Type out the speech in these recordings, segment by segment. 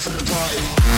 for the party.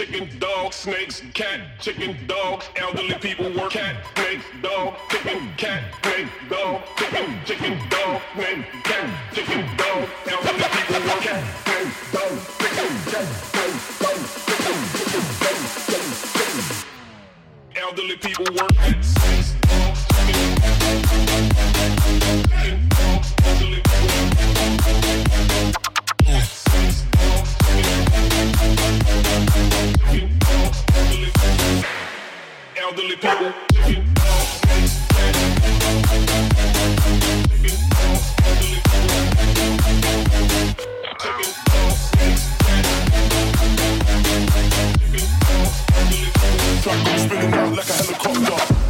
chicken, dog, snakes, cat, chicken, dog, elderly people work, cat, snake, dog, chicken, cat, snake, dog, chicken, chicken, dog, snake, cat, chicken, dog, elderly people work, cat, snake, dog, chicken, cat, snake, dog, chicken, chicken, dog, chicken, chicken. Elderly people work, cat, snakes, elderly people. Truck spinning out like a helicopter.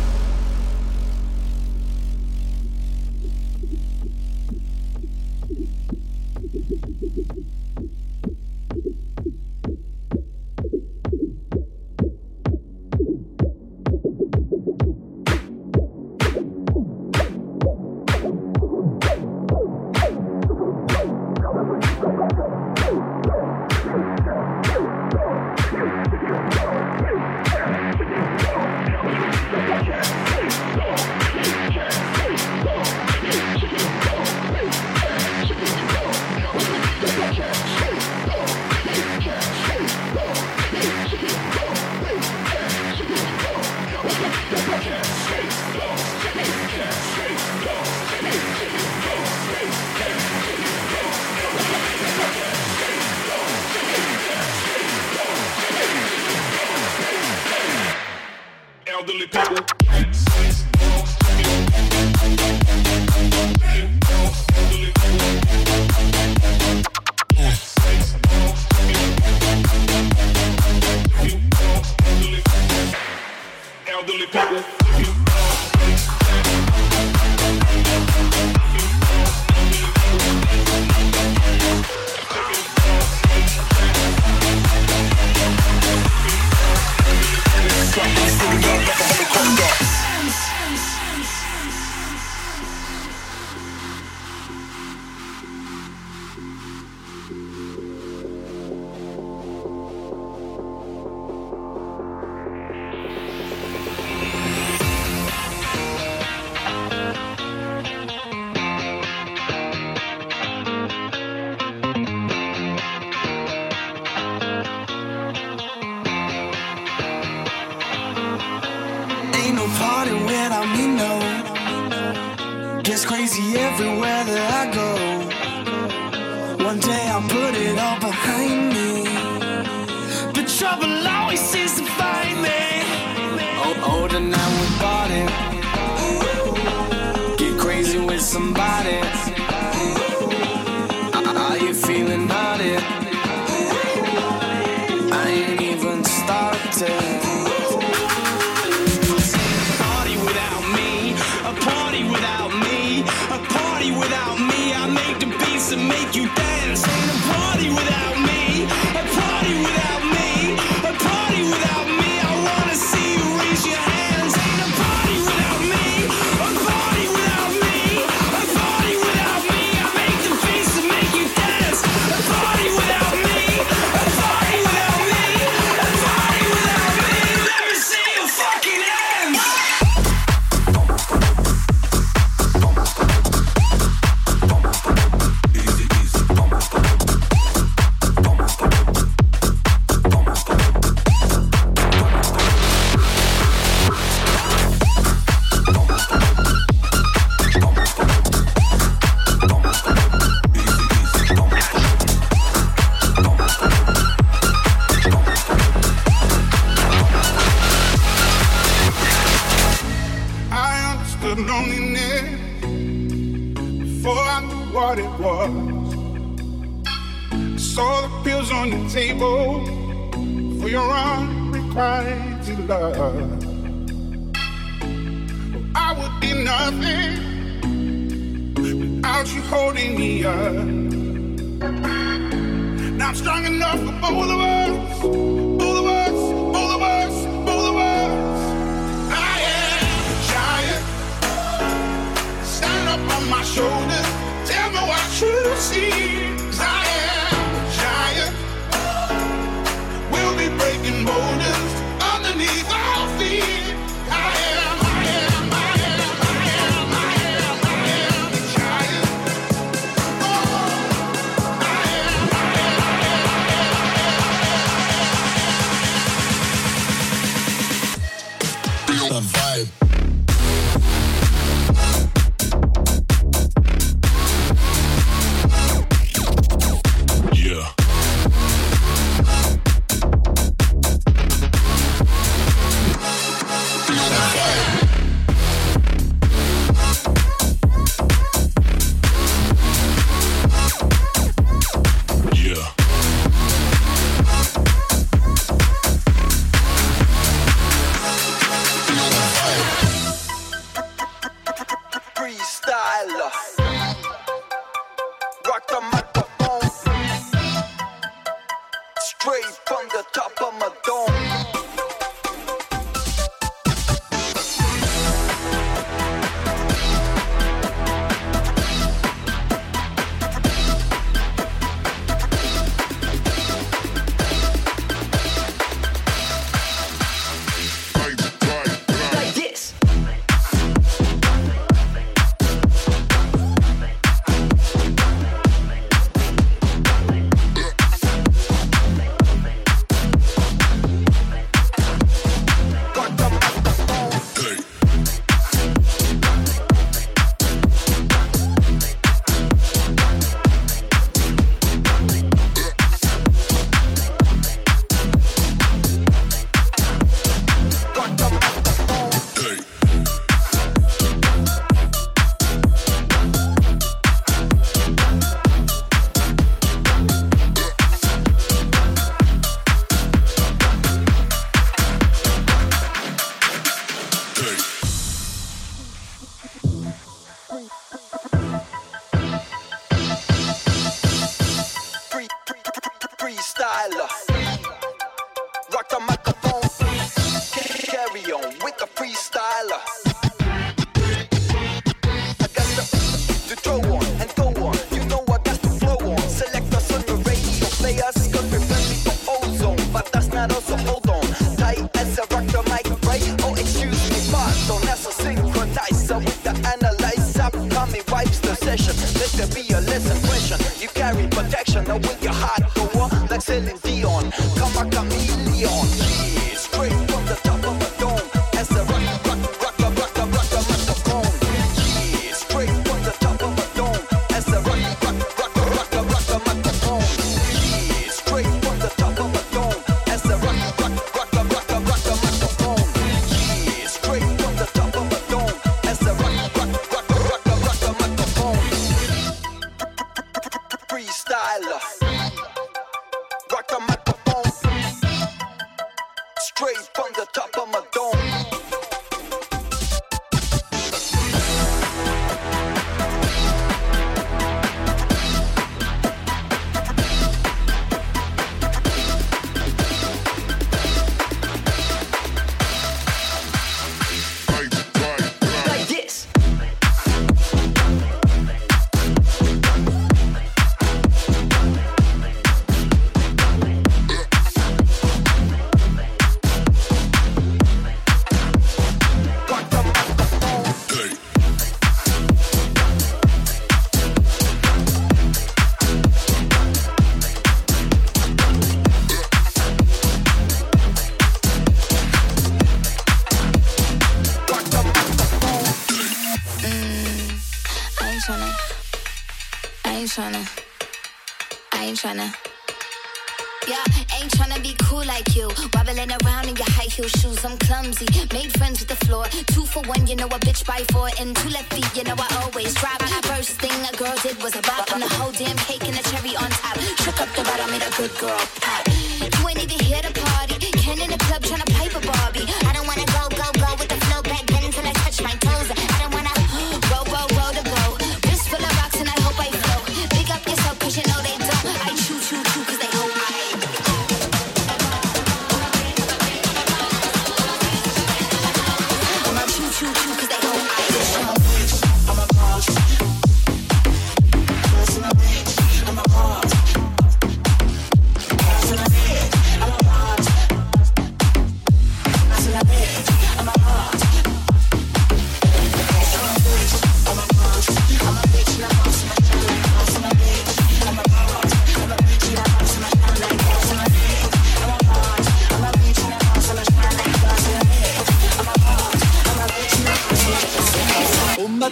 party without me, no. Gets crazy everywhere that I go. One day I'll put it all behind me. The trouble always seems to would be nothing without you holding me up. Now strong enough for both of us. Both of us, both of us, of us. I am a giant. Stand up on my shoulders. Tell me what you see.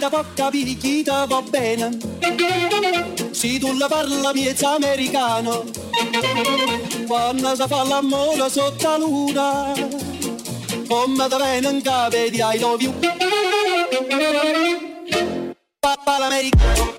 Da può capire chi ti va bene. Se tu la parla miezza americano. Quando si fa l'amore sotto la luna Come da viene in capo di I love you Papà l'americano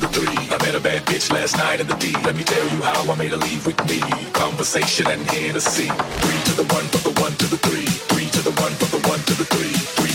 The three. I met a bad bitch last night in the D. Let me tell you how I made her leave with me. Conversation and Hennessy. Three to the one, from the one to the three. Three to the one, from the one to the three. Three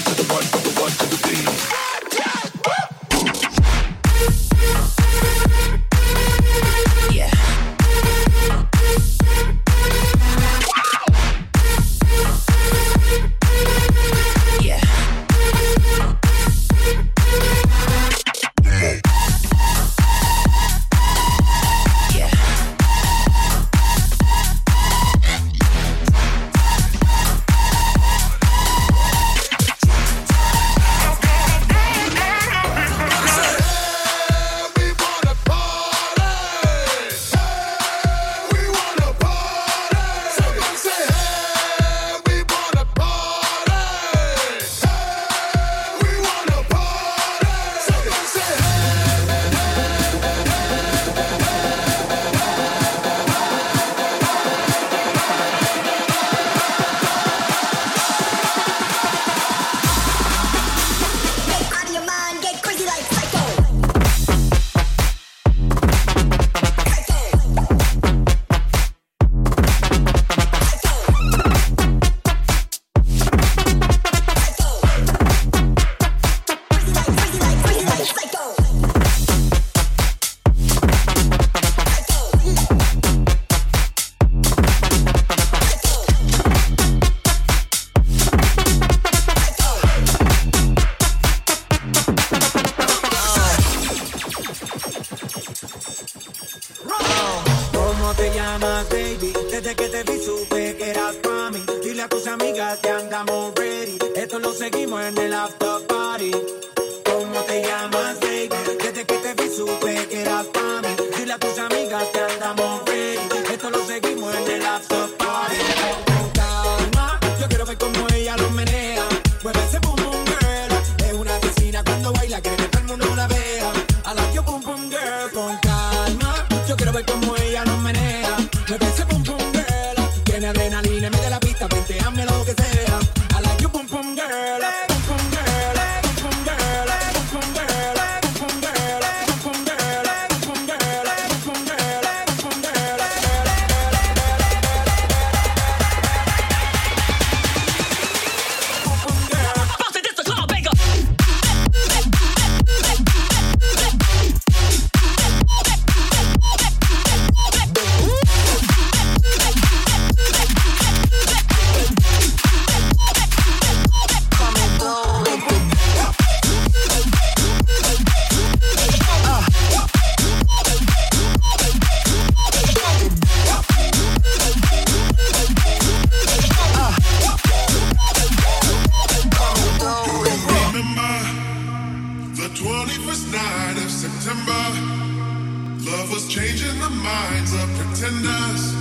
Changing the minds of pretenders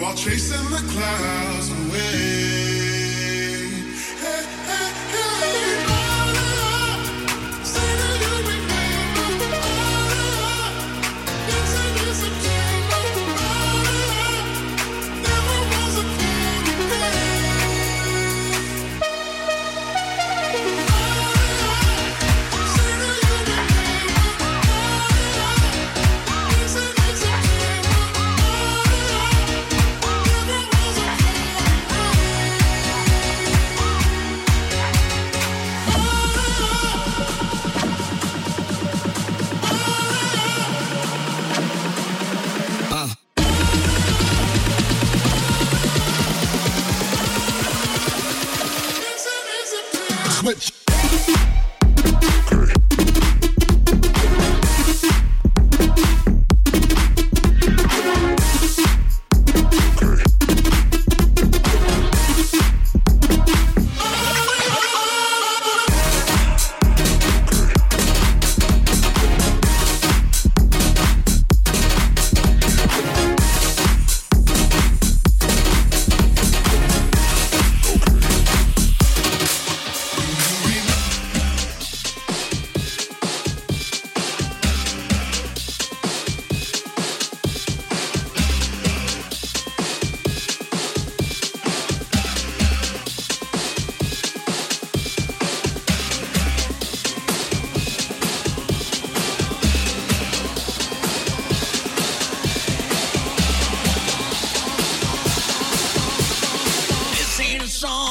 while chasing the clouds away.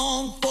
Oh.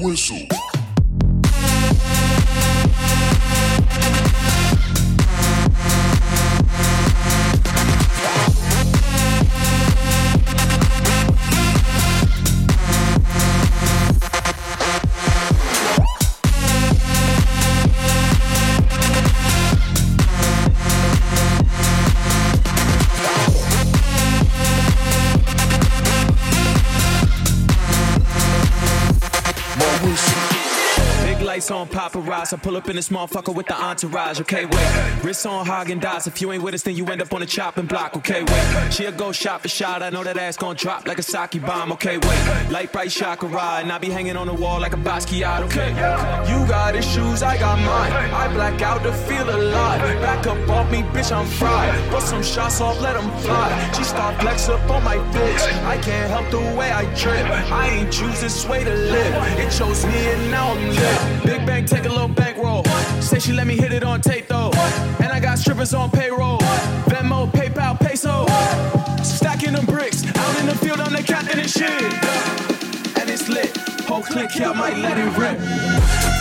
Whistle. I pull up in this motherfucker with the entourage. Okay, wait. Wrist on Häagen-Dazs. If you ain't with us, then you end up on the chopping block. Okay, wait. She'll go shot for shot. I know that ass gon' drop like a sake bomb. Okay, wait. Light bright chakra, and I be hanging on the wall like a Basquiat. Okay, you got issues, I got mine. I black out to feel alive. Back up off me, bitch, I'm fried. Bust some shots off, let them fly. She start flex up on my bitch. I can't help the way I trip. I ain't choose this way to live. It chose me, and now I'm lit. Big bang, take a little bankroll. Say she let me hit it on tape though. And I got strippers on payroll. Venmo, PayPal, peso. Stacking them bricks. Out in the field, I'm the captain and shit. And it's lit. Whole click, I might let it rip.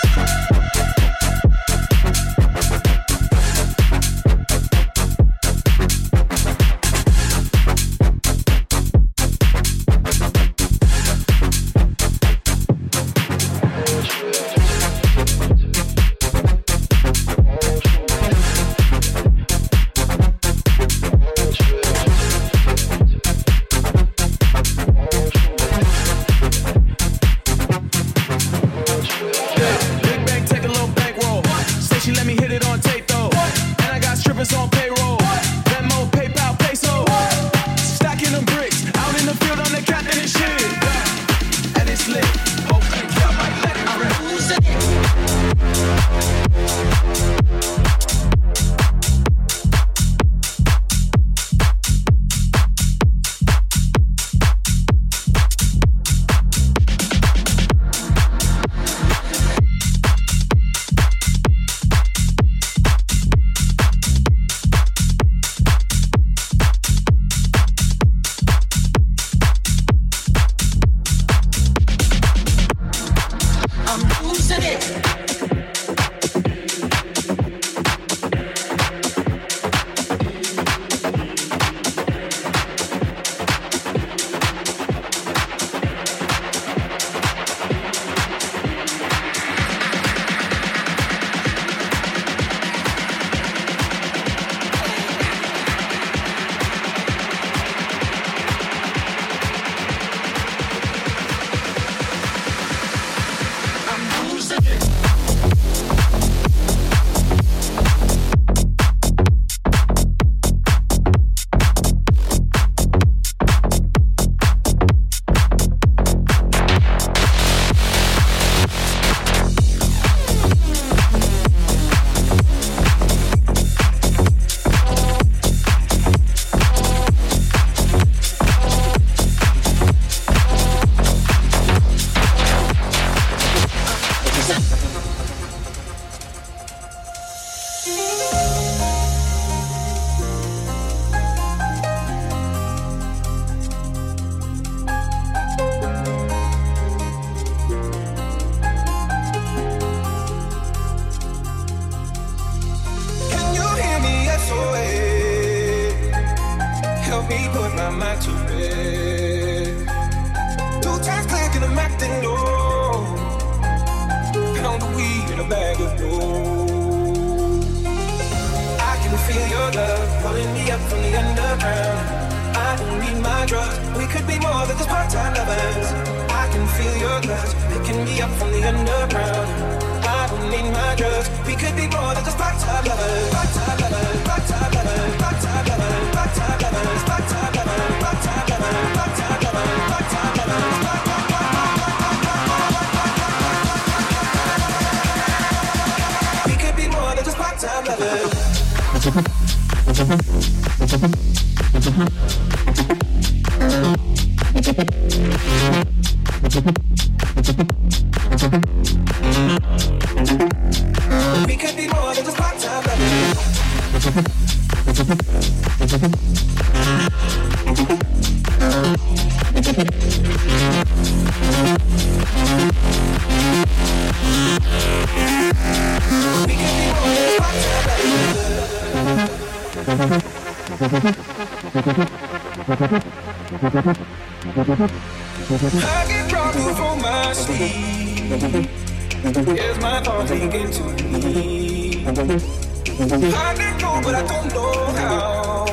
Here's my thoughts begin to me. I can go, but I don't know how.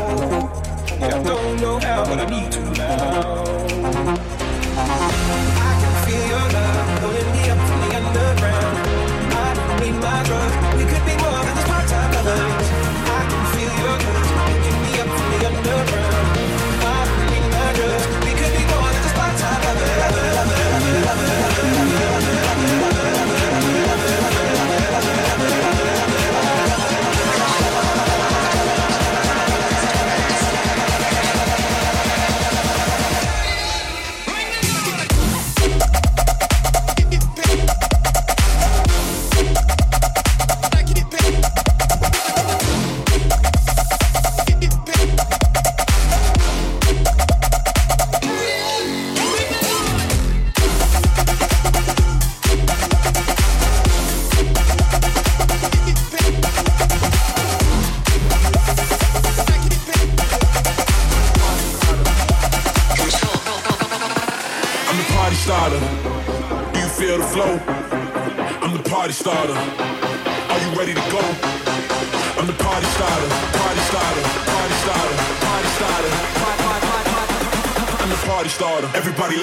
Yeah, I don't know how, but I need to now. I can feel your love pulling me up from the underground. I don't need my drugs. We could be more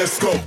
let's go.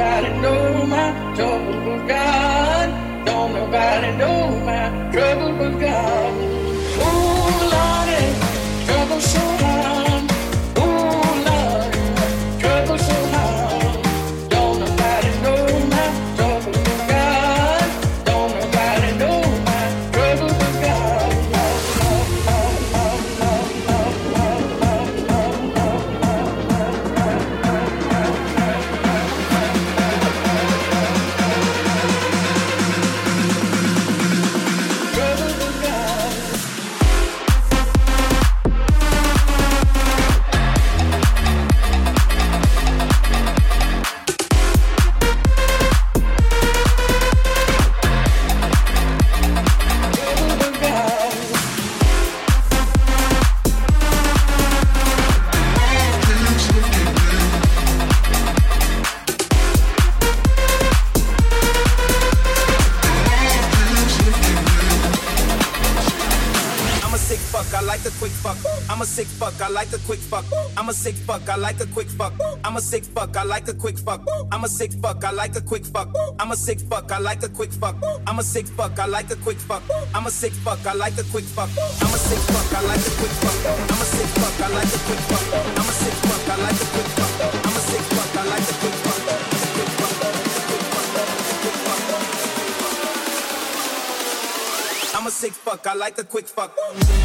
Nobody know my trouble but God. Don't nobody know my trouble but God. Ooh, Lordy, trouble so sick fuck, I like a quick fuck. I'm a sick fuck, I like a quick fuck. I'm a sick fuck, I like a quick fuck. I'm a sick fuck, I like a quick fuck. I'm a sick fuck, I like a quick fuck. I'm a sick fuck, I like a quick fuck. I'm a sick fuck, I like a quick fuck. I'm a sick fuck, I like a quick fuck. I'm a sick fuck, I like a quick fuck. I'm a sick fuck, I like a quick fuck. I'm a sick fuck, I like a quick fuck.